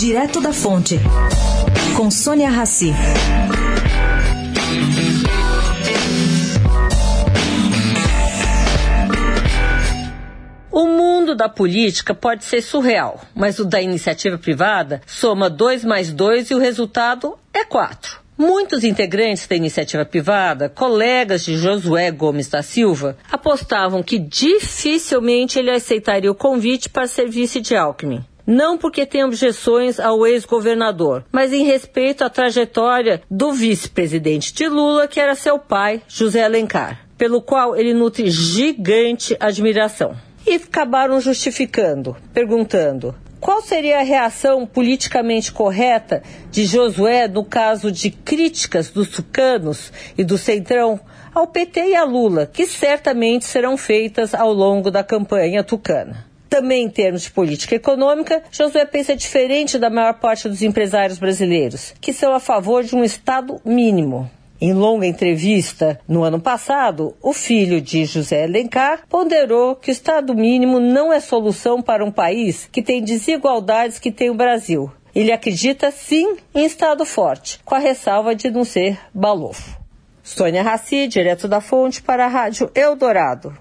Direto da Fonte, com Sônia Rassi. O mundo da política pode ser surreal, mas o da iniciativa privada soma 2 mais 2 e o resultado é 4. Muitos integrantes da iniciativa privada, colegas de Josué Gomes da Silva, apostavam que dificilmente ele aceitaria o convite para ser vice de Alckmin. Não porque tem objeções ao ex-governador, mas em respeito à trajetória do vice-presidente de Lula, que era seu pai, José Alencar, pelo qual ele nutre gigante admiração. E acabaram justificando, perguntando: qual seria a reação politicamente correta de Josué no caso de críticas dos tucanos e do Centrão ao PT e a Lula, que certamente serão feitas ao longo da campanha tucana? Também em termos de política econômica, Josué pensa diferente da maior parte dos empresários brasileiros, que são a favor de um Estado mínimo. Em longa entrevista no ano passado, o filho de José Alencar ponderou que o Estado mínimo não é solução para um país que tem desigualdades que tem o Brasil. Ele acredita sim em Estado forte, com a ressalva de não ser balofo. Sônia Raci, direto da fonte para a Rádio Eldorado.